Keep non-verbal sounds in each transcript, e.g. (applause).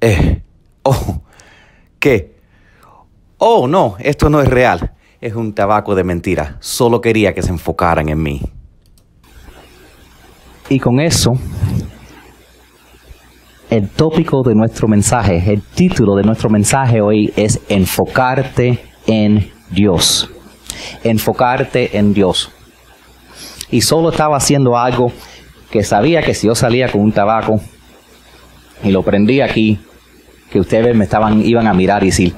Eh, oh, ¿qué? Oh, no, esto no es real. Es un tabaco de mentira. Solo quería que se enfocaran en mí. Y con eso, el tópico de nuestro mensaje, el título de nuestro mensaje hoy es enfocarte en Dios. Enfocarte en Dios. Y solo estaba haciendo algo que sabía que si yo salía con un tabaco y lo prendí aquí, que ustedes me estaban, iban a mirar y decir,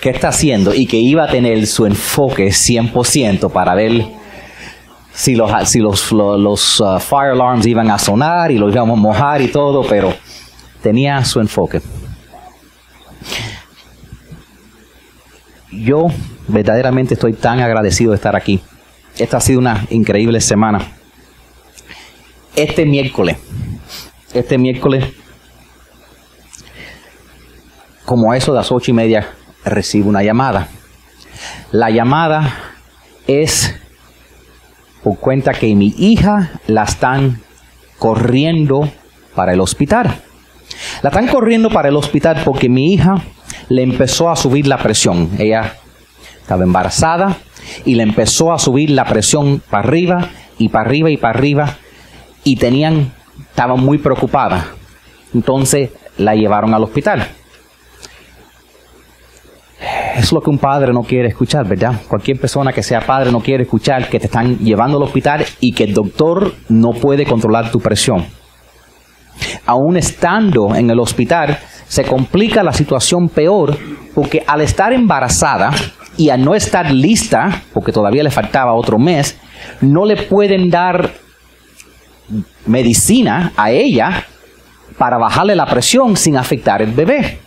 ¿qué está haciendo? Y que iba a tener su enfoque 100% para ver si los, si los, los, uh, fire alarms iban a sonar y los íbamos a mojar y todo, pero tenía su enfoque. Yo verdaderamente estoy tan agradecido de estar aquí. Esta ha sido una increíble semana. Este miércoles, este miércoles, como a eso de las ocho y media, recibo una llamada. La llamada es por cuenta que mi hija la están corriendo para el hospital. La están corriendo para el hospital porque mi hija le empezó a subir la presión. Ella estaba embarazada y le empezó a subir la presión para arriba y para arriba y para arriba y tenían, estaban muy preocupadas. Entonces la llevaron al hospital es lo que un padre no quiere escuchar, ¿verdad? Cualquier persona que sea padre no quiere escuchar que te están llevando al hospital y que el doctor no puede controlar tu presión. Aún estando en el hospital, se complica la situación peor porque al estar embarazada y al no estar lista, porque todavía le faltaba otro mes, no le pueden dar medicina a ella para bajarle la presión sin afectar el bebé.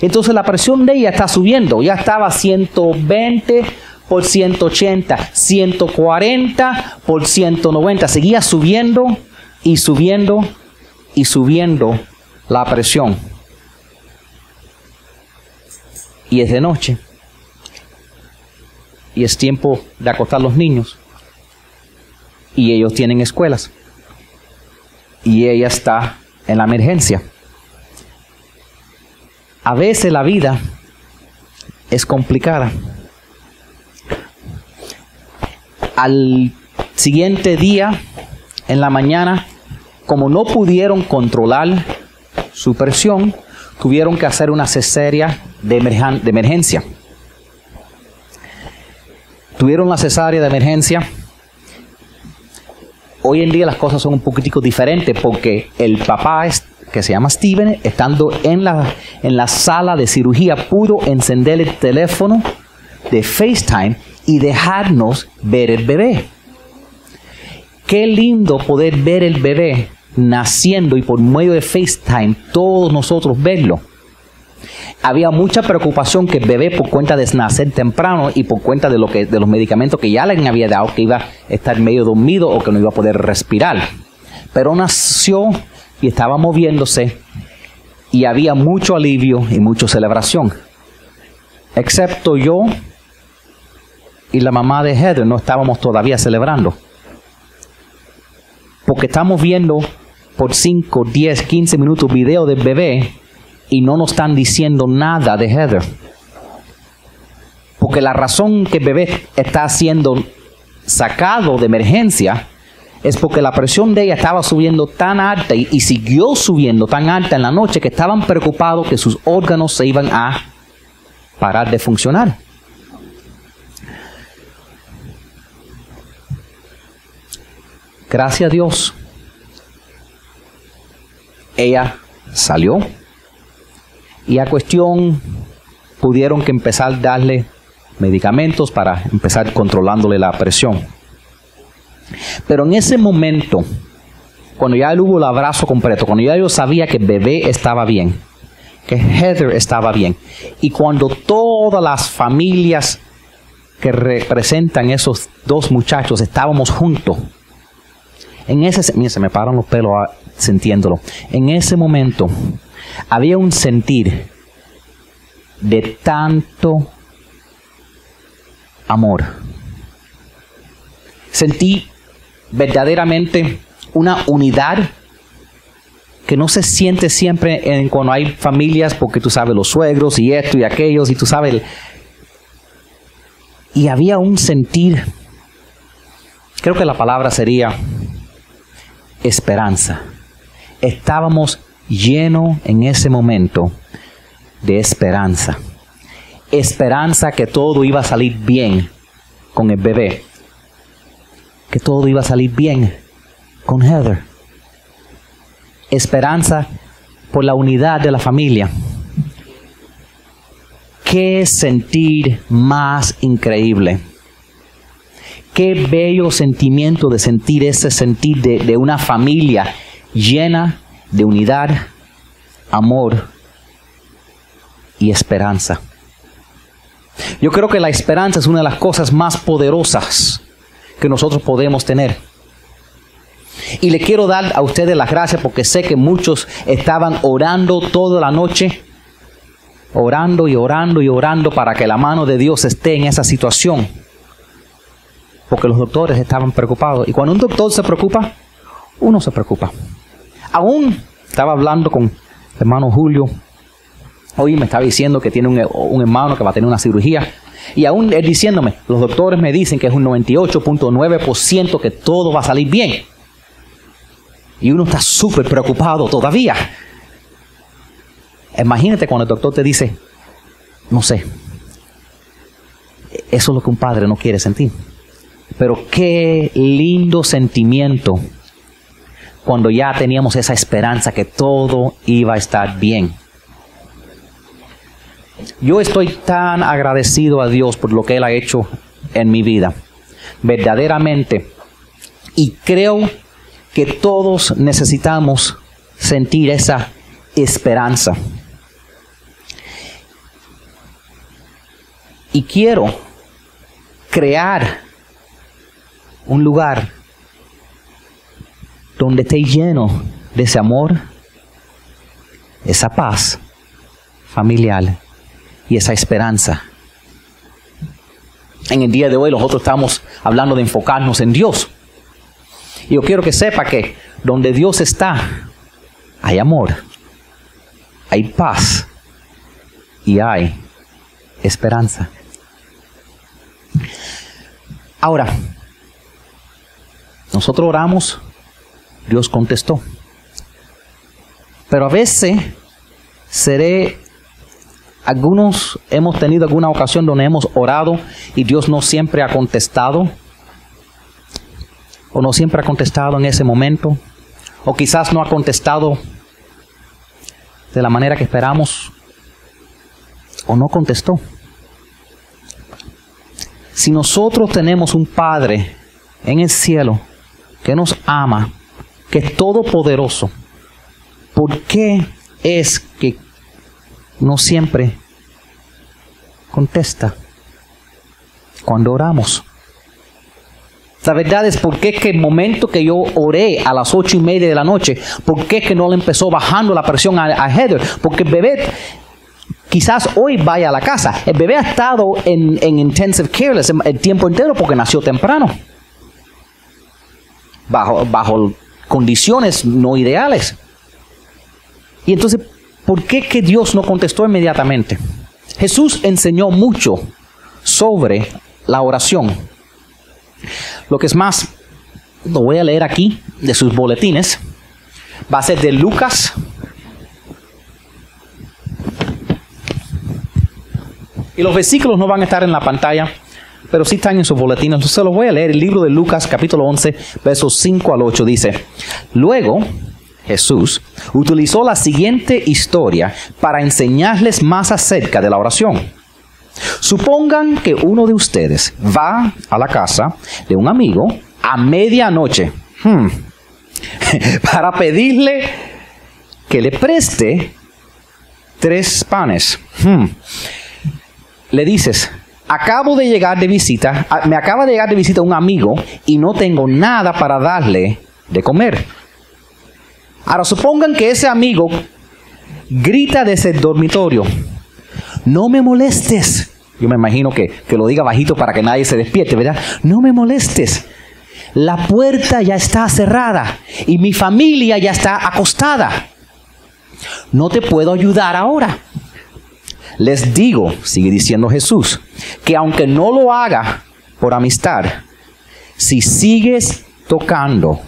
Entonces la presión de ella está subiendo. Ya estaba 120 por 180, 140 por 190. Seguía subiendo y subiendo y subiendo la presión. Y es de noche. Y es tiempo de acostar los niños. Y ellos tienen escuelas. Y ella está en la emergencia. A veces la vida es complicada. Al siguiente día, en la mañana, como no pudieron controlar su presión, tuvieron que hacer una cesárea de, emergencia. Tuvieron la cesárea de emergencia. Hoy en día las cosas son un poquitico diferentes porque el papá que se llama Steven, estando en la, en la sala de cirugía, pudo encender el teléfono de FaceTime y dejarnos ver el bebé. Qué lindo poder ver el bebé naciendo y por medio de FaceTime todos nosotros verlo. Había mucha preocupación que el bebé por cuenta de nacer temprano y por cuenta de, lo que, de los medicamentos que ya le había dado que iba a estar medio dormido o que no iba a poder respirar. Pero nació y estaba moviéndose y había mucho alivio y mucha celebración. Excepto yo y la mamá de Heather no estábamos todavía celebrando. Porque estamos viendo por 5, 10, 15 minutos video del bebé y no nos están diciendo nada de Heather. Porque la razón que el bebé está siendo sacado de emergencia es porque la presión de ella estaba subiendo tan alta y, siguió subiendo tan alta en la noche que estaban preocupados que sus órganos se iban a parar de funcionar. Gracias a Dios, ella salió y a cuestión pudieron que empezar a darle medicamentos para empezar controlándole la presión. Pero en ese momento, cuando ya hubo el abrazo completo, cuando ya yo sabía que bebé estaba bien, que Heather estaba bien, y cuando todas las familias que representan esos dos muchachos estábamos juntos, en ese, se me paran los pelos ah, sintiéndolo, en ese momento había un sentir de tanto amor. Sentí verdaderamente una unidad que no se siente siempre en cuando hay familias, porque tú sabes los suegros y esto y aquellos, y tú sabes. y había un sentir, creo que la palabra sería esperanza. Estábamos llenos en ese momento de esperanza. Esperanza que todo iba a salir bien con el bebé. Que todo iba a salir bien con Heather. Esperanza por la unidad de la familia. Qué sentir más increíble. Qué bello sentimiento de sentir ese sentir de, de una familia llena de unidad, amor y esperanza. Yo creo que la esperanza es una de las cosas más poderosas que nosotros podemos tener. Y le quiero dar a ustedes las gracias porque sé que muchos estaban orando toda la noche, orando y orando y orando para que la mano de Dios esté en esa situación. Porque los doctores estaban preocupados. Y cuando un doctor se preocupa, uno se preocupa. Aún estaba hablando con hermano Julio. Hoy me estaba diciendo que tiene un, un hermano que va a tener una cirugía. Y aún diciéndome, los doctores me dicen que es un 98.9% que todo va a salir bien. Y uno está súper preocupado todavía. Imagínate cuando el doctor te dice, no sé, eso es lo que un padre no quiere sentir. Pero qué lindo sentimiento cuando ya teníamos esa esperanza que todo iba a estar bien. Yo estoy tan agradecido a Dios por lo que Él ha hecho en mi vida. Verdaderamente. Y creo que todos necesitamos sentir esa esperanza. Y quiero crear un lugar donde esté lleno de ese amor, esa paz familiar y esa esperanza. En el día de hoy nosotros estamos hablando de enfocarnos en Dios. Y yo quiero que sepa que donde Dios está, hay amor, hay paz y hay esperanza. Ahora, nosotros oramos, Dios contestó. Pero a veces seré algunos hemos tenido alguna ocasión donde hemos orado y Dios no siempre ha contestado. O no siempre ha contestado en ese momento. O quizás no ha contestado de la manera que esperamos. O no contestó. Si nosotros tenemos un Padre en el cielo que nos ama, que es todopoderoso, ¿por qué es que no siempre contesta cuando oramos? La verdad es por qué que el momento que yo oré a las ocho y media de la noche, por qué que no le empezó bajando la presión a, a Heather, porque el bebé quizás hoy vaya a la casa. El bebé ha estado en, en intensive care el, tiempo entero porque nació temprano, bajo, bajo condiciones no ideales. Y entonces, ¿por qué que Dios no contestó inmediatamente? Jesús enseñó mucho sobre la oración. Lo que es más, lo voy a leer aquí de sus boletines. Va a ser de Lucas. Y los versículos no van a estar en la pantalla, pero sí están en sus boletines. Entonces los voy a leer. El libro de Lucas, capítulo 11, versos 5 al 8 dice, Luego Jesús utilizó la siguiente historia para enseñarles más acerca de la oración. Supongan que uno de ustedes va a la casa de un amigo a medianoche hmm, (laughs) para pedirle que le preste tres panes. Hmm. Le dices, acabo de llegar de visita, a- me acaba de llegar de visita un amigo y no tengo nada para darle de comer. Ahora supongan que ese amigo grita desde el dormitorio, no me molestes. Yo me imagino que, que lo diga bajito para que nadie se despierte, ¿verdad? No me molestes. La puerta ya está cerrada y mi familia ya está acostada. no te puedo ayudar ahora. Les digo, sigue diciendo Jesús, que aunque no lo haga por amistad, si sigues tocando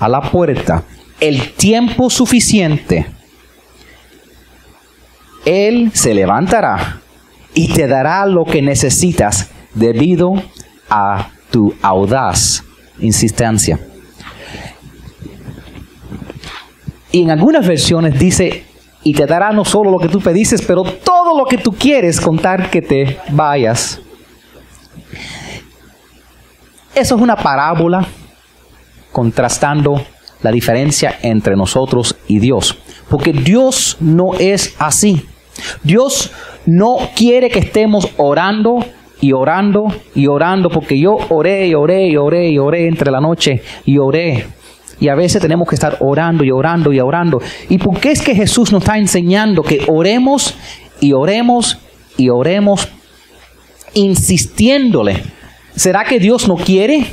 a la puerta el tiempo suficiente, Él se levantará y te dará lo que necesitas debido a tu audaz insistencia. Y en algunas versiones dice, y te dará no solo lo que tú pediste, pero todo lo que tú quieres contar que te vayas. Eso es una parábola contrastando la diferencia entre nosotros y Dios. Porque Dios no es así. Dios no quiere que estemos orando y orando y orando, porque yo oré y oré y oré y oré entre la noche y oré. Y a veces tenemos que estar orando y orando y orando. ¿Y por qué es que Jesús nos está enseñando que oremos y oremos y oremos insistiéndole? ¿Será que Dios no quiere?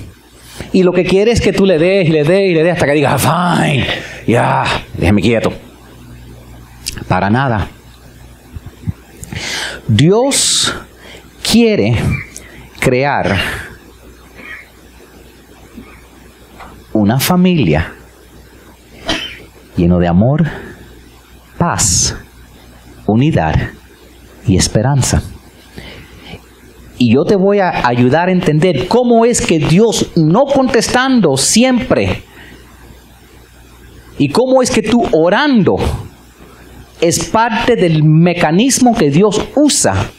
Y lo que quiere es que tú le des y le des y le des hasta que diga, fine, ya, déjame quieto. Para nada. Dios quiere crear una familia lleno de amor, paz, unidad y esperanza. Y yo te voy a ayudar a entender cómo es que Dios no contestando siempre y cómo es que tú orando es parte del mecanismo que Dios usa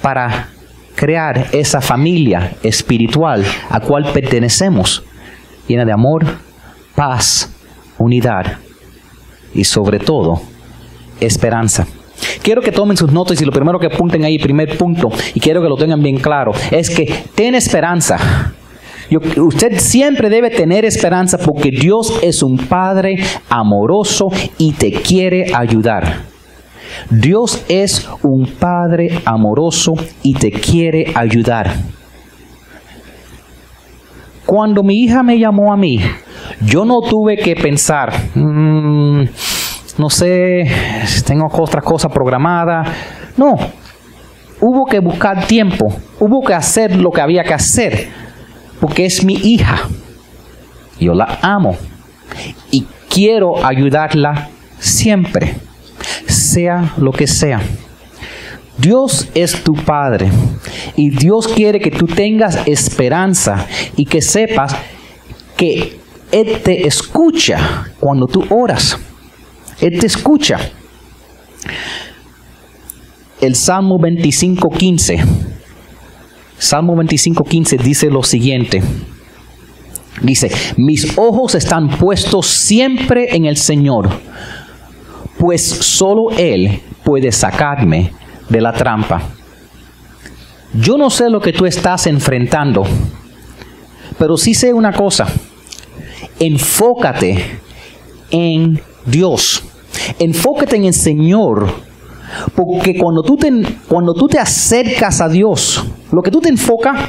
para crear esa familia espiritual a cual pertenecemos, llena de amor, paz, unidad y sobre todo esperanza. Quiero que tomen sus notas y lo primero que apunten ahí, primer punto, y quiero que lo tengan bien claro, es que ten esperanza. usted siempre debe tener esperanza porque Dios es un Padre amoroso y te quiere ayudar. Dios es un Padre amoroso y te quiere ayudar. Cuando mi hija me llamó a mí, yo no tuve que pensar, mm, no sé, tengo otras cosas programadas. No, hubo que buscar tiempo, hubo que hacer lo que había que hacer, porque es mi hija. Yo la amo y quiero ayudarla siempre sea lo que sea. Dios es tu Padre y Dios quiere que tú tengas esperanza y que sepas que Él te escucha cuando tú oras. Él te escucha. El Salmo 25.15. Salmo 25.15 dice lo siguiente. Dice, mis ojos están puestos siempre en el Señor pues solo Él puede sacarme de la trampa. Yo no sé lo que tú estás enfrentando, pero sí sé una cosa. Enfócate en Dios. Enfócate en el Señor. Porque cuando tú, te, cuando tú te acercas a Dios, lo que tú te enfocas,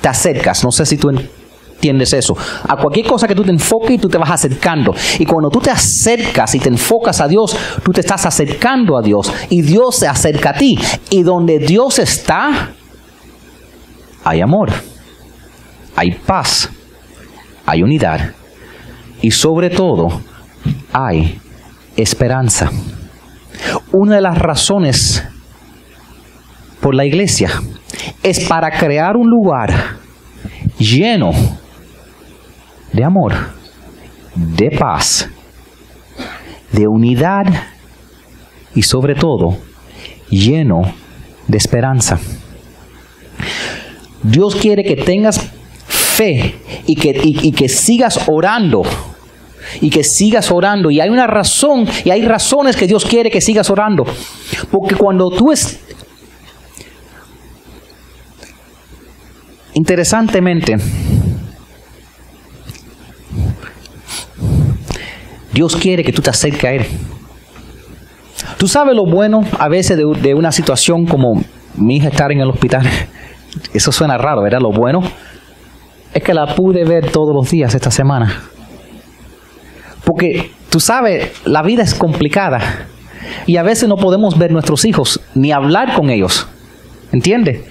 te acercas. No sé si tú entiendes eso. A cualquier cosa que tú te enfoques y tú te vas acercando. Y cuando tú te acercas y te enfocas a Dios, tú te estás acercando a Dios. Y Dios se acerca a ti. Y donde Dios está, hay amor, hay paz, hay unidad. Y sobre todo, hay esperanza. Una de las razones por la iglesia es para crear un lugar lleno de amor, de paz, de unidad y sobre todo lleno de esperanza. Dios quiere que tengas fe y que, y, que sigas orando y que sigas orando. Y hay una razón, y hay razones que Dios quiere que sigas orando. Porque cuando tú es... Interesantemente, Dios quiere que tú te acerques a Él. Tú sabes lo bueno a veces de, una situación como mi hija estar en el hospital. (laughs) Eso suena raro, ¿verdad? Lo bueno es que la pude ver todos los días esta semana. Porque tú sabes, la vida es complicada. Y a veces no podemos ver nuestros hijos ni hablar con ellos. ¿Entiendes?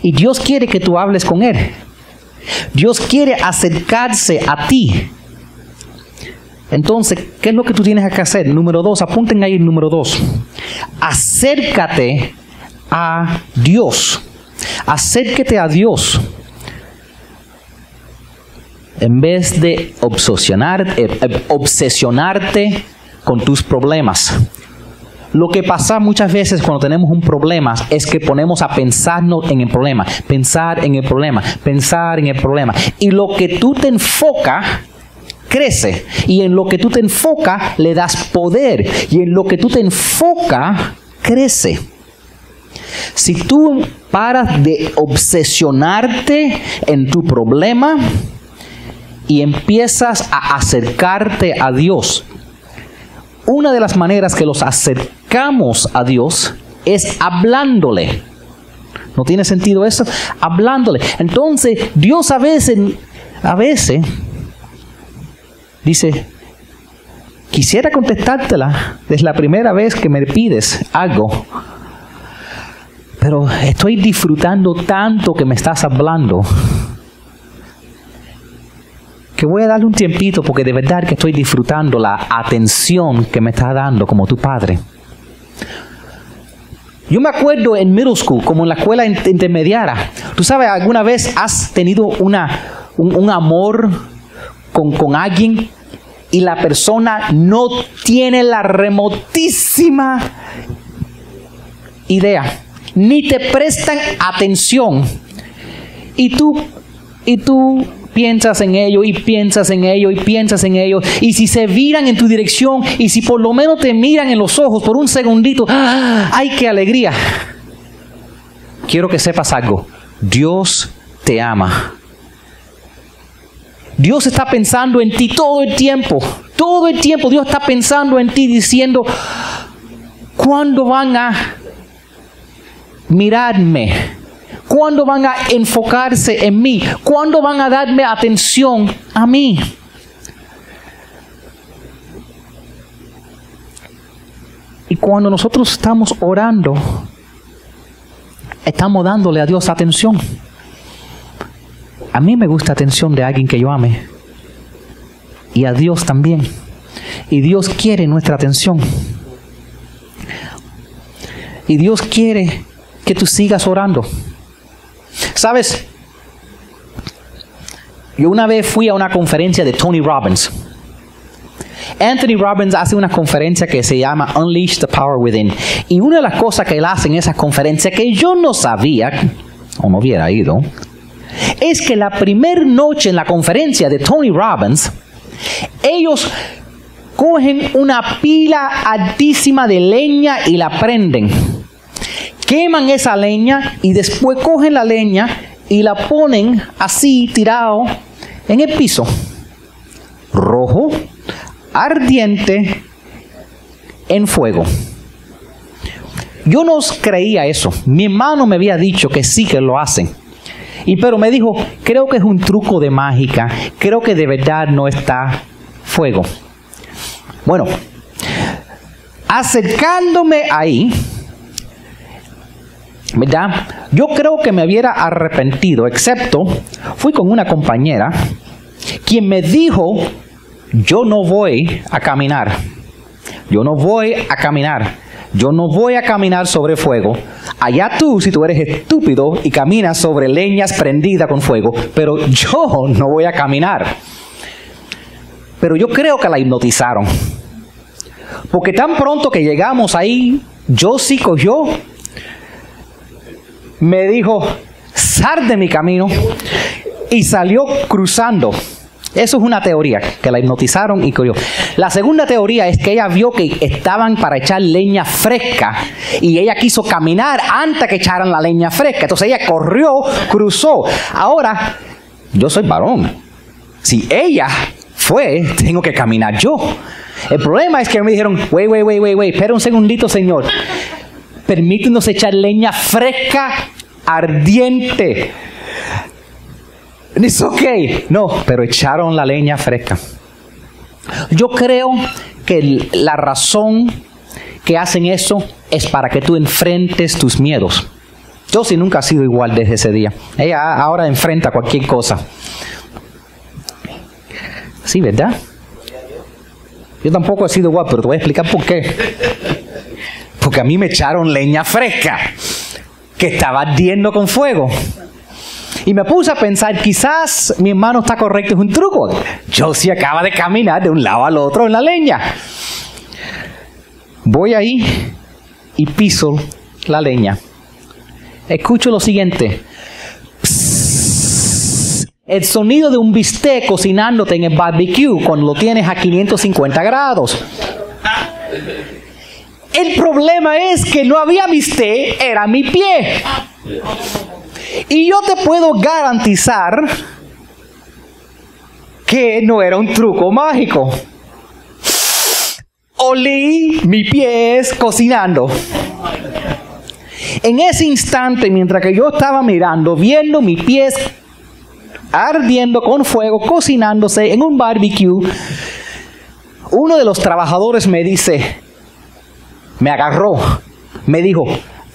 Y Dios quiere que tú hables con Él. Dios quiere acercarse a ti. Entonces, ¿qué es lo que tú tienes que hacer? Número dos, apunten ahí número dos. Acércate a Dios. Acércate a Dios. En vez de obsesionarte, eh, eh, obsesionarte con tus problemas. Lo que pasa muchas veces cuando tenemos un problema es que ponemos a pensarnos en el problema, pensar en el problema, pensar en el problema. Y lo que tú te enfocas crece. Y en lo que tú te enfocas le das poder. Y en lo que tú te enfocas crece. Si tú paras de obsesionarte en tu problema y empiezas a acercarte a Dios, una de las maneras que los acercamos a Dios es hablándole. ¿No tiene sentido eso? Hablándole. Entonces, Dios a veces, a veces, dice, quisiera contestártela desde la primera vez que me pides algo, pero estoy disfrutando tanto que me estás hablando que voy a darle un tiempito porque de verdad que estoy disfrutando la atención que me está dando como tu padre. Yo me acuerdo en middle school, como en la escuela intermediaria. Tú sabes, alguna vez has tenido una, un, amor con, con alguien y la persona no tiene la remotísima idea, ni te prestan atención. Y tú, y tú piensas en ello y piensas en ello y piensas en ello. Y si se viran en tu dirección y si por lo menos te miran en los ojos por un segundito, ¡ay, qué alegría! Quiero que sepas algo. Dios te ama. Dios está pensando en ti todo el tiempo. Todo el tiempo Dios está pensando en ti diciendo, ¿cuándo van a mirarme? ¿Cuándo van a enfocarse en mí? ¿Cuándo van a darme atención a mí? Y cuando nosotros estamos orando, estamos dándole a Dios atención. A mí me gusta atención de alguien que yo ame. Y a Dios también. Y Dios quiere nuestra atención. Y Dios quiere que tú sigas orando. ¿Sabes? Yo una vez fui a una conferencia de Tony Robbins. Anthony Robbins hace una conferencia que se llama Unleash the Power Within. Y una de las cosas que él hace en esa conferencia que yo no sabía, o no hubiera ido, es que la primera noche en la conferencia de Tony Robbins, ellos cogen una pila altísima de leña y la prenden queman esa leña y después cogen la leña y la ponen así tirado en el piso. Rojo, ardiente, en fuego. Yo no creía eso. Mi hermano me había dicho que sí que lo hacen. Y pero me dijo, creo que es un truco de mágica. Creo que de verdad no está fuego. Bueno, acercándome ahí, Yo creo que me hubiera arrepentido, excepto fui con una compañera quien me dijo, yo no voy a caminar, yo no voy a caminar, yo no voy a caminar sobre fuego. Allá tú, si tú eres estúpido y caminas sobre leñas prendidas con fuego, pero yo no voy a caminar. Pero yo creo que la hipnotizaron. Porque tan pronto que llegamos ahí, yo sí cogió me dijo, sal de mi camino y salió cruzando. Eso es una teoría, que la hipnotizaron y corrió. La segunda teoría es que ella vio que estaban para echar leña fresca y ella quiso caminar antes que echaran la leña fresca. Entonces ella corrió, cruzó. Ahora, yo soy varón. Si ella fue, tengo que caminar yo. El problema es que me dijeron, wait, wait, wait, wait, wait, espera un segundito, señor permítenos echar leña fresca, ardiente. Dice, ok, no, pero echaron la leña fresca. Yo creo que la razón que hacen eso es para que tú enfrentes tus miedos. Yo sí nunca he sido igual desde ese día. Ella ahora enfrenta cualquier cosa. Sí, ¿verdad? Yo tampoco he sido igual, pero te voy a explicar por qué. Porque a mí me echaron leña fresca que estaba ardiendo con fuego. Y me puse a pensar, quizás mi hermano está correcto, es un truco. Yo sí acaba de caminar de un lado al otro en la leña. Voy ahí y piso la leña. Escucho lo siguiente. El sonido de un bistec cocinándote en el barbecue cuando lo tienes a 550 grados. El problema es que no había bistec, era mi pie. Y yo te puedo garantizar que no era un truco mágico. Olí mi pies cocinando. En ese instante, mientras que yo estaba mirando, viendo mis pies ardiendo con fuego, cocinándose en un barbecue, uno de los trabajadores me dice, me agarró, me dijo,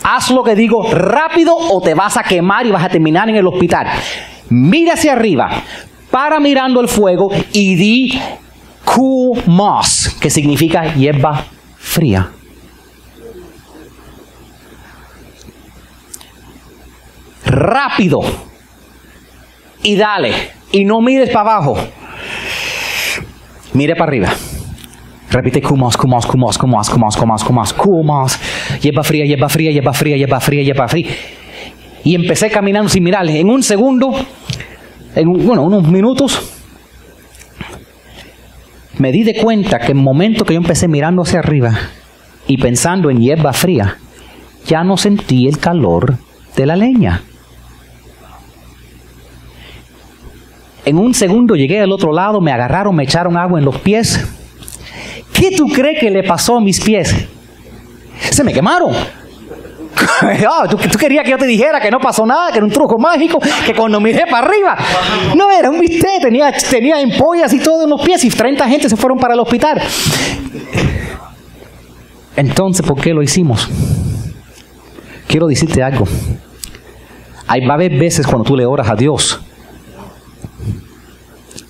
haz lo que digo rápido o te vas a quemar y vas a terminar en el hospital. Mira hacia arriba, para mirando el fuego y di cool moss, que significa hierba fría. Rápido. Y dale. Y no mires para abajo. Mire para arriba. Repite kumos, kumos, kumos, kumos, kumos, kumos, kumos, kumos. Hierba fría, hierba fría, hierba fría, hierba fría, hierba fría. Y empecé caminando sin mirarle. En un segundo, en bueno, unos minutos, me di de cuenta que el momento que yo empecé mirando hacia arriba y pensando en hierba fría, ya no sentí el calor de la leña. En un segundo llegué al otro lado, me agarraron, me echaron agua en los pies. ¿Qué tú crees que le pasó a mis pies? Se me quemaron. (laughs) Ah, ¿tú, querías que yo te dijera que no pasó nada, que era un truco mágico, que cuando miré para arriba, no era un bistec, tenía, tenía empollas y todo en los pies y 30 gente se fueron para el hospital. Entonces, ¿por qué lo hicimos? Quiero decirte algo. Hay, va a haber veces cuando tú le oras a Dios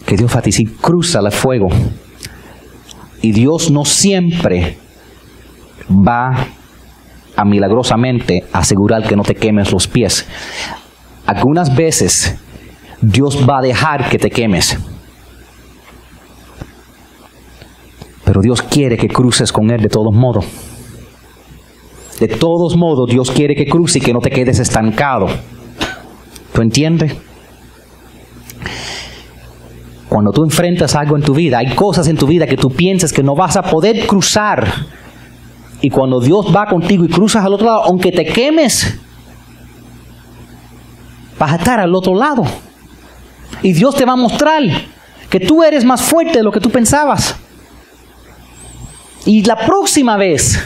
que Dios va cruza el fuego. Y Dios no siempre va a milagrosamente asegurar que no te quemes los pies. Algunas veces Dios va a dejar que te quemes. Pero Dios quiere que cruces con Él de todos modos. De todos modos, Dios quiere que cruces y que no te quedes estancado. ¿Tú entiendes? Cuando tú enfrentas algo en tu vida, hay cosas en tu vida que tú piensas que no vas a poder cruzar y cuando Dios va contigo y cruzas al otro lado, aunque te quemes, vas a estar al otro lado. Y Dios te va a mostrar que tú eres más fuerte de lo que tú pensabas. Y la próxima vez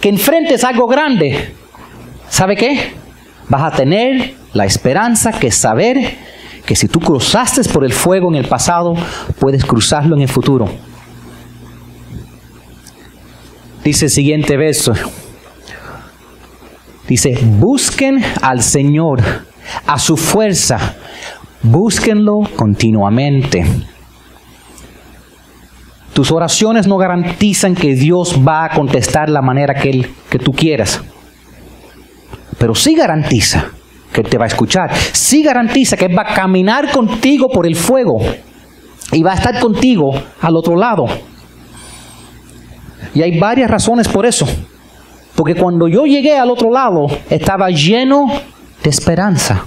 que enfrentes algo grande, ¿sabe qué? Vas a tener la esperanza que saber que si tú cruzaste por el fuego en el pasado, puedes cruzarlo en el futuro. Dice el siguiente verso. Dice, busquen al Señor, a su fuerza, búsquenlo continuamente. Tus oraciones no garantizan que Dios va a contestar la manera que, él, que tú quieras, pero sí garantiza que te va a escuchar, sí garantiza que va a caminar contigo por el fuego y va a estar contigo al otro lado. Y hay varias razones por eso. Porque cuando yo llegué al otro lado, estaba lleno de esperanza.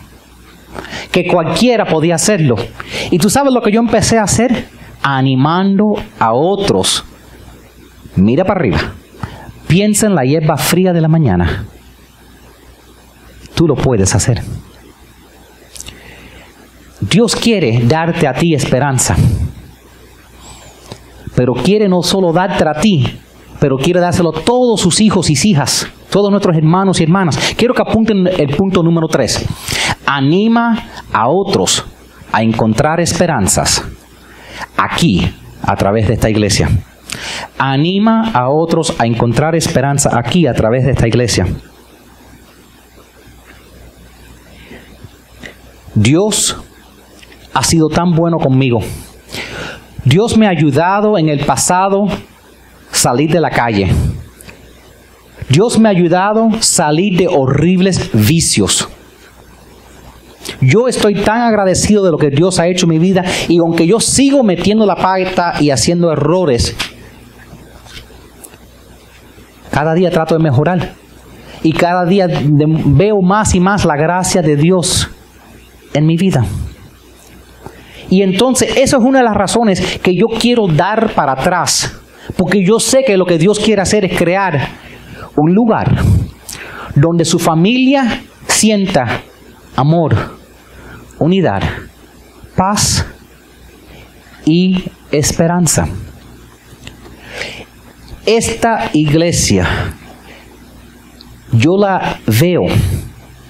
Que cualquiera podía hacerlo. Y tú sabes lo que yo empecé a hacer? Animando a otros. Mira para arriba. Piensa en la hierba fría de la mañana. Tú lo puedes hacer. Dios quiere darte a ti esperanza. Pero quiere no solo darte a ti, pero quiere dárselo a todos sus hijos y hijas, todos nuestros hermanos y hermanas. Quiero que apunten el punto número tres. Anima a otros a encontrar esperanzas aquí a través de esta iglesia. Anima a otros a encontrar esperanza aquí a través de esta iglesia. Dios ha sido tan bueno conmigo. Dios me ha ayudado en el pasado salir de la calle. Dios me ha ayudado salir de horribles vicios. Yo estoy tan agradecido de lo que Dios ha hecho en mi vida y aunque yo sigo metiendo la pata y haciendo errores, cada día trato de mejorar y cada día veo más y más la gracia de Dios en mi vida. Y entonces, eso es una de las razones que yo quiero dar para atrás. Porque yo sé que lo que Dios quiere hacer es crear un lugar donde su familia sienta amor, unidad, paz y esperanza. Esta iglesia yo la veo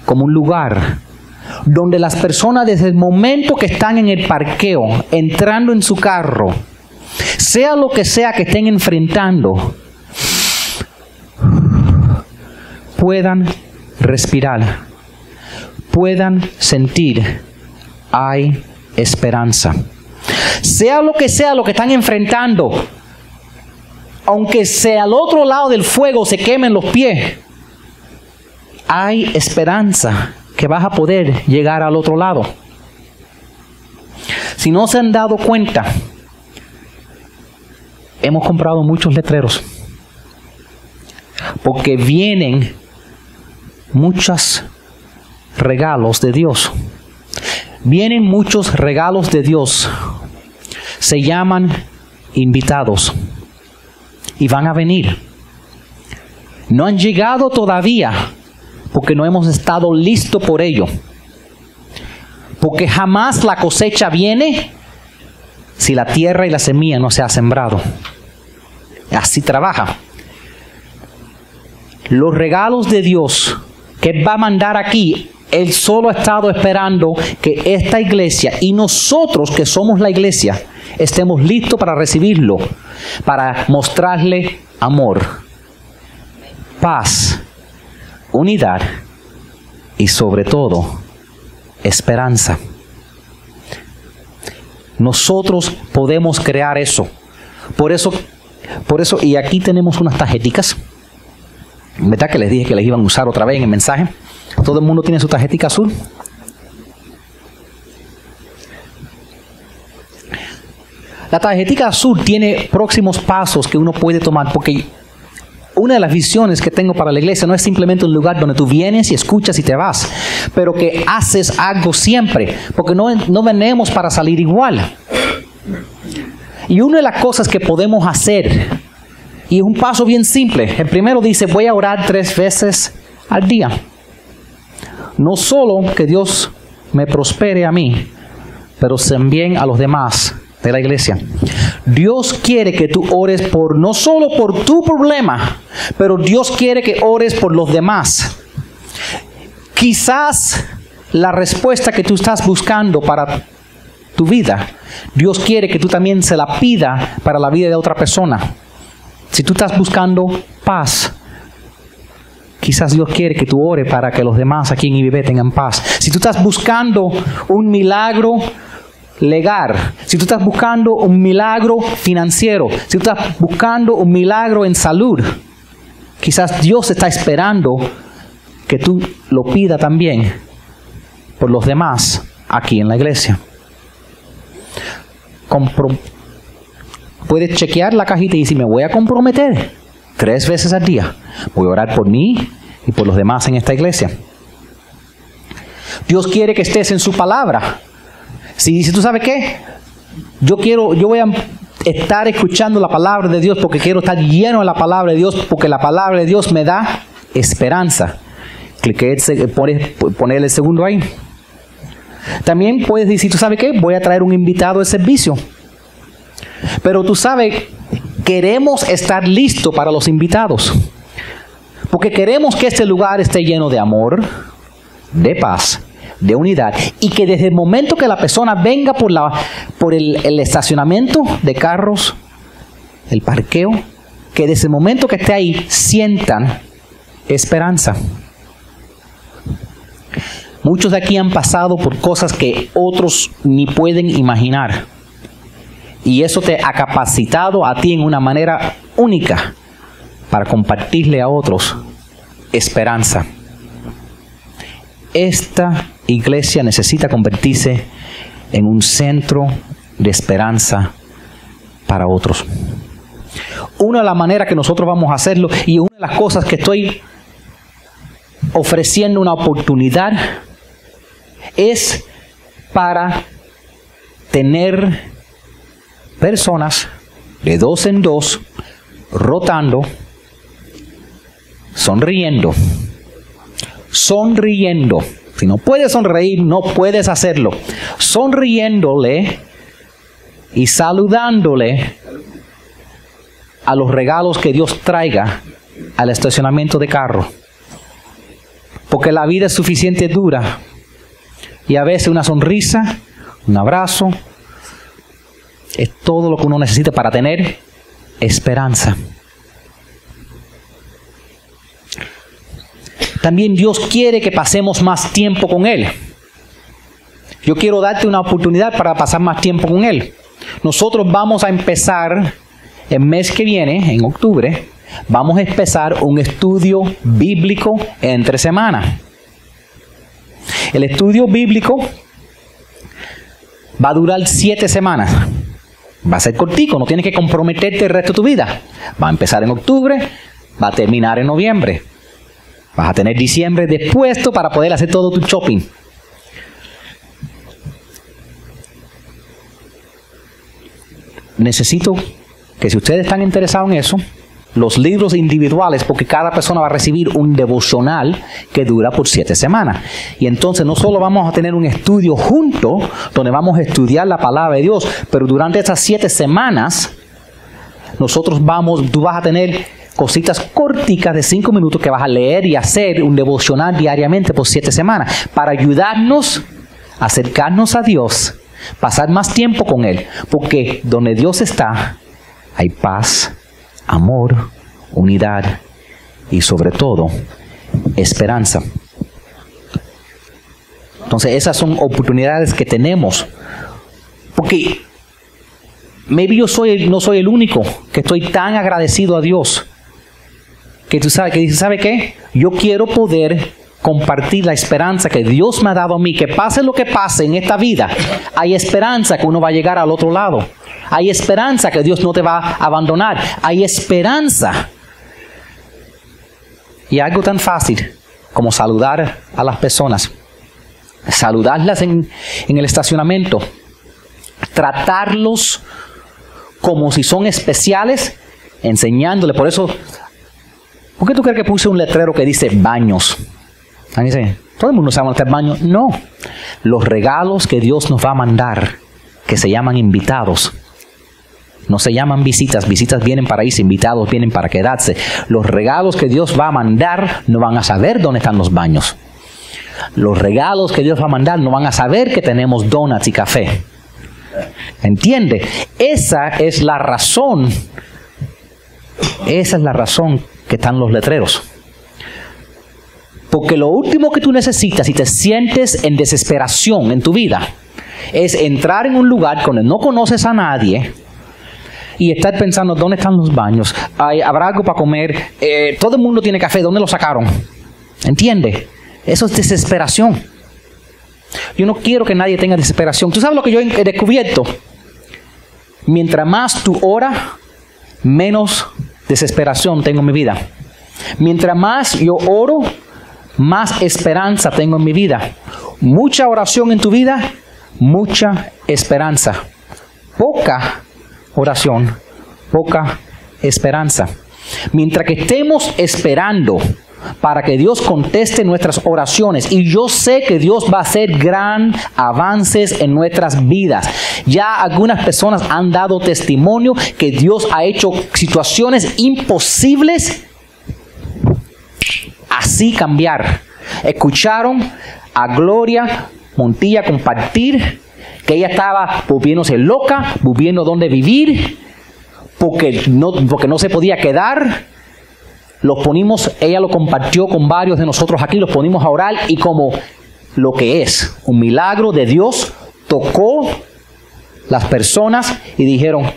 como un lugar donde las personas desde el momento que están en el parqueo, entrando en su carro, sea lo que sea que estén enfrentando, puedan respirar, puedan sentir, hay esperanza. Sea lo que sea lo que están enfrentando, aunque sea al otro lado del fuego se quemen los pies, hay esperanza que vas a poder llegar al otro lado. Si no se han dado cuenta, hemos comprado muchos letreros. Porque vienen muchos regalos de Dios. Vienen muchos regalos de Dios. Se llaman invitados. Y van a venir. No han llegado todavía porque no hemos estado listos por ello. Porque jamás la cosecha viene si la tierra y la semilla no se ha sembrado. Así trabaja. Los regalos de Dios que va a mandar aquí, Él solo ha estado esperando que esta iglesia y nosotros que somos la iglesia estemos listos para recibirlo, para mostrarle amor, paz unidad y sobre todo esperanza. Nosotros podemos crear eso. Por eso, por eso, y aquí tenemos unas tarjeticas. ¿Verdad que les dije que les iban a usar otra vez en el mensaje? Todo el mundo tiene su tarjetita azul. La tarjetita azul tiene próximos pasos que uno puede tomar porque una de las visiones que tengo para la iglesia no es simplemente un lugar donde tú vienes y escuchas y te vas, pero que haces algo siempre, porque no, no venimos para salir igual. Y una de las cosas que podemos hacer, y es un paso bien simple, el primero dice, voy a orar tres veces al día. No solo que Dios me prospere a mí, pero también a los demás de la iglesia. Dios quiere que tú ores por no solo por tu problema, pero Dios quiere que ores por los demás. Quizás la respuesta que tú estás buscando para tu vida, Dios quiere que tú también se la pida para la vida de otra persona. Si tú estás buscando paz, Quizás Dios quiere que tú ores para que los demás aquí en IBB tengan paz. Si tú estás buscando un milagro legar, si tú estás buscando un milagro financiero, si tú estás buscando un milagro en salud, quizás Dios está esperando que tú lo pida también por los demás aquí en la iglesia. puedes chequear la cajita y decir, me voy a comprometer tres veces al día. Voy a orar por mí y por los demás en esta iglesia. Dios quiere que estés en su palabra. Si dice, ¿tú sabes qué? Yo quiero, yo voy a estar escuchando la palabra de Dios porque quiero estar lleno de la palabra de Dios, porque la palabra de Dios me da esperanza. Clique, poner el segundo ahí. También puedes decir, ¿tú sabes qué? Voy a traer un invitado de servicio. Pero tú sabes, queremos estar listos para los invitados. Porque queremos que este lugar esté lleno de amor, de paz, de unidad y que desde el momento que la persona venga por, la, por el, estacionamiento de carros, el parqueo, que desde el momento que esté ahí sientan esperanza. Muchos de aquí han pasado por cosas que otros ni pueden imaginar. Y eso te ha capacitado a ti en una manera única para compartirle a otros esperanza. Esta iglesia necesita convertirse en un centro de esperanza para otros. Una de las maneras que nosotros vamos a hacerlo y una de las cosas que estoy ofreciendo una oportunidad es para tener personas de dos en dos rotando, sonriendo, sonriendo. Si no puedes sonreír, no puedes hacerlo. Sonriéndole y saludándole a los regalos que Dios traiga al estacionamiento de carro. Porque la vida es suficiente dura. Y a veces una sonrisa, un abrazo, es todo lo que uno necesita para tener esperanza. También Dios quiere que pasemos más tiempo con Él. Yo quiero darte una oportunidad para pasar más tiempo con Él. Nosotros vamos a empezar el mes que viene, en octubre, vamos a empezar un estudio bíblico entre semanas. El estudio bíblico va a durar siete semanas. Va a ser cortico, no tienes que comprometerte el resto de tu vida. Va a empezar en octubre, va a terminar en noviembre. Vas a tener diciembre dispuesto para poder hacer todo tu shopping. Necesito que si ustedes están interesados en eso, los libros individuales, porque cada persona va a recibir un devocional que dura por siete semanas. Y entonces no solo vamos a tener un estudio junto, donde vamos a estudiar la palabra de Dios, pero durante esas siete semanas, nosotros vamos, tú vas a tener cositas corticas de cinco minutos que vas a leer y hacer un devocional diariamente por siete semanas, para ayudarnos a acercarnos a Dios, pasar más tiempo con Él, porque donde Dios está, hay paz, amor, unidad y sobre todo esperanza. Entonces esas son oportunidades que tenemos. Porque maybe yo soy, no soy el único que estoy tan agradecido a Dios. Que tú sabes, que dice, ¿sabe qué? Yo quiero poder compartir la esperanza que Dios me ha dado a mí. Que pase lo que pase en esta vida, hay esperanza que uno va a llegar al otro lado. Hay esperanza que Dios no te va a abandonar. Hay esperanza. Y algo tan fácil como saludar a las personas. Saludarlas en, en el estacionamiento. Tratarlos como si son especiales, enseñándole. Por eso, ¿por qué tú crees que puse un letrero que dice baños? ¿Todo el mundo sabe hacer baños? No. Los regalos que Dios nos va a mandar, que se llaman invitados, no se llaman visitas, visitas vienen para irse, invitados vienen para quedarse. Los regalos que Dios va a mandar no van a saber dónde están los baños. Los regalos que Dios va a mandar no van a saber que tenemos donuts y café. ¿Entiende? Esa es la razón. Esa es la razón que están los letreros. Porque lo último que tú necesitas si te sientes en desesperación en tu vida es entrar en un lugar donde no conoces a nadie, y estar pensando, ¿dónde están los baños? ¿Habrá algo para comer? Eh, todo el mundo tiene café, ¿dónde lo sacaron? ¿Entiende? Eso es desesperación. Yo no quiero que nadie tenga desesperación. ¿Tú sabes lo que yo he descubierto? Mientras más tú oras, menos desesperación tengo en mi vida. Mientras más yo oro, más esperanza tengo en mi vida. Mucha oración en tu vida, mucha esperanza. Poca oración, poca esperanza. Mientras que estemos esperando para que Dios conteste nuestras oraciones. Y yo sé que Dios va a hacer gran avances en nuestras vidas. Ya algunas personas han dado testimonio que Dios ha hecho situaciones imposibles así cambiar. Escucharon a Gloria Montilla compartir que ella estaba volviéndose loca, volviendo donde vivir, porque no, porque no se podía quedar. Los ponimos, ella lo compartió con varios de nosotros aquí, los ponimos a orar y como lo que es un milagro de Dios, tocó las personas y dijeron,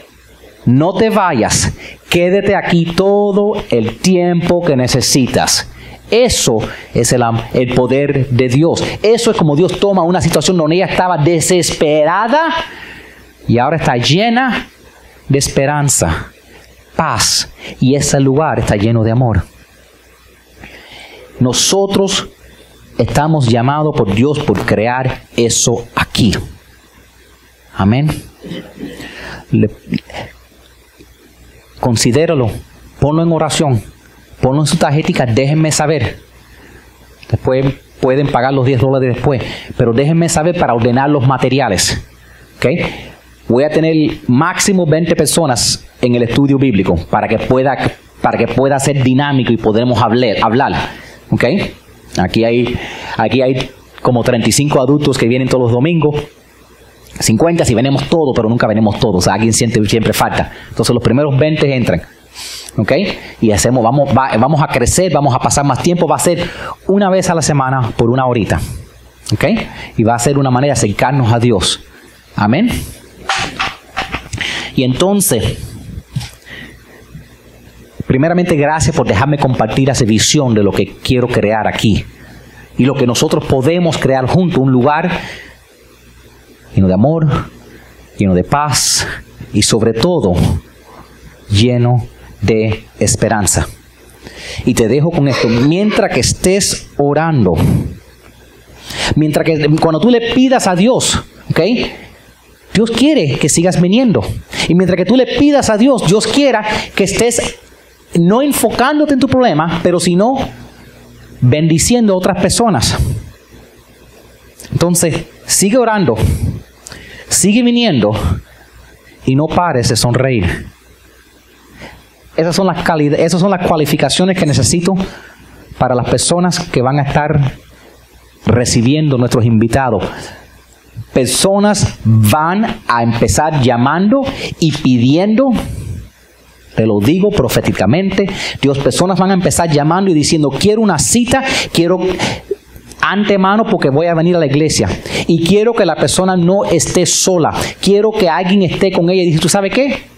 no te vayas, quédate aquí todo el tiempo que necesitas. Eso es el, el, poder de Dios. Eso es como Dios toma una situación donde ella estaba desesperada y ahora está llena de esperanza, paz. Y ese lugar está lleno de amor. Nosotros estamos llamados por Dios por crear eso aquí. Amén. considéralo, ponlo en oración ponlo en su tarjeta, déjenme saber. Después pueden pagar los 10 dólares después, pero déjenme saber para ordenar los materiales. ¿Okay? Voy a tener máximo 20 personas en el estudio bíblico para que pueda, para que pueda ser dinámico y podremos hablar. hablar. ¿Okay? Aquí, hay, aquí hay como 35 adultos que vienen todos los domingos. 50 si venimos todos, pero nunca venimos todos. Alguien siente, siempre falta. Entonces los primeros 20 entran. ¿ok? Y hacemos, vamos, vamos a crecer, vamos a pasar más tiempo, va a ser una vez a la semana por una horita, ¿ok? Y va a ser una manera de acercarnos a Dios. Amén. Y entonces, primeramente gracias por dejarme compartir esa visión de lo que quiero crear aquí. Y lo que nosotros podemos crear juntos, un lugar lleno de amor, lleno de paz y sobre todo lleno de de esperanza. Y te dejo con esto, mientras que estés orando, mientras que cuando tú le pidas a Dios, ¿ok? Dios quiere que sigas viniendo. Y mientras que tú le pidas a Dios, Dios quiera que estés no enfocándote en tu problema, pero sino bendiciendo a otras personas. Entonces, sigue orando, sigue viniendo y no pares de sonreír. Esas son las, esas son las cualificaciones que necesito para las personas que van a estar recibiendo nuestros invitados. Personas van a empezar llamando y pidiendo, te lo digo proféticamente, Dios, personas van a empezar llamando y diciendo, quiero una cita, quiero antemano porque voy a venir a la iglesia y quiero que la persona no esté sola, quiero que alguien esté con ella y dice, ¿tú sabes qué?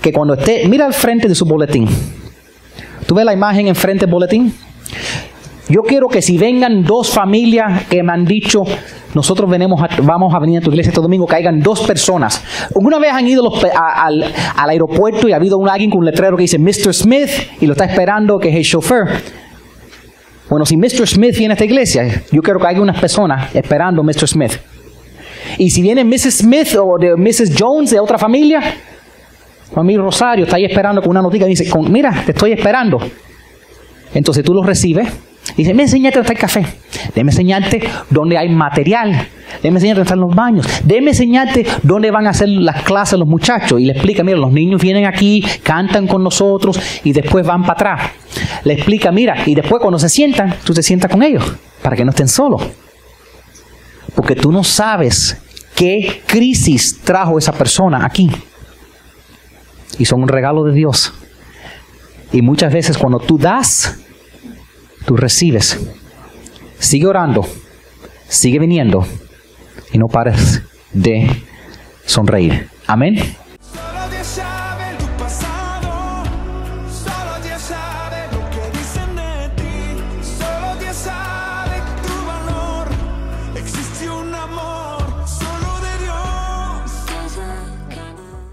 que cuando esté, mira al frente de su boletín. ¿Tú ves la imagen enfrente del boletín? Yo quiero que si vengan dos familias que me han dicho, nosotros venimos vamos a venir a tu iglesia este domingo, caigan dos personas. ¿Alguna vez han ido al, aeropuerto y ha habido un, alguien con un letrero que dice Mr. Smith y lo está esperando que es el chofer? Bueno, si Mr. Smith viene a esta iglesia, yo quiero que haya unas personas esperando a Mr. Smith. Y si viene Mrs. Smith o Mrs. Jones de otra familia, mi Rosario está ahí esperando con una noticia y dice, mira, te estoy esperando. Entonces tú lo recibes dice, me dónde está el café. Déme enseñarte dónde hay material. Déme enseñarte dónde están los baños. Déme enseñarte dónde van a hacer las clases los muchachos. Y le explica, mira, los niños vienen aquí, cantan con nosotros y después van para atrás. Le explica, mira, y después cuando se sientan, tú te sientas con ellos para que no estén solos. Porque tú no sabes qué crisis trajo esa persona aquí y son un regalo de Dios. Y muchas veces cuando tú das, tú recibes. Sigue orando, sigue viniendo y no pares de sonreír. Amén.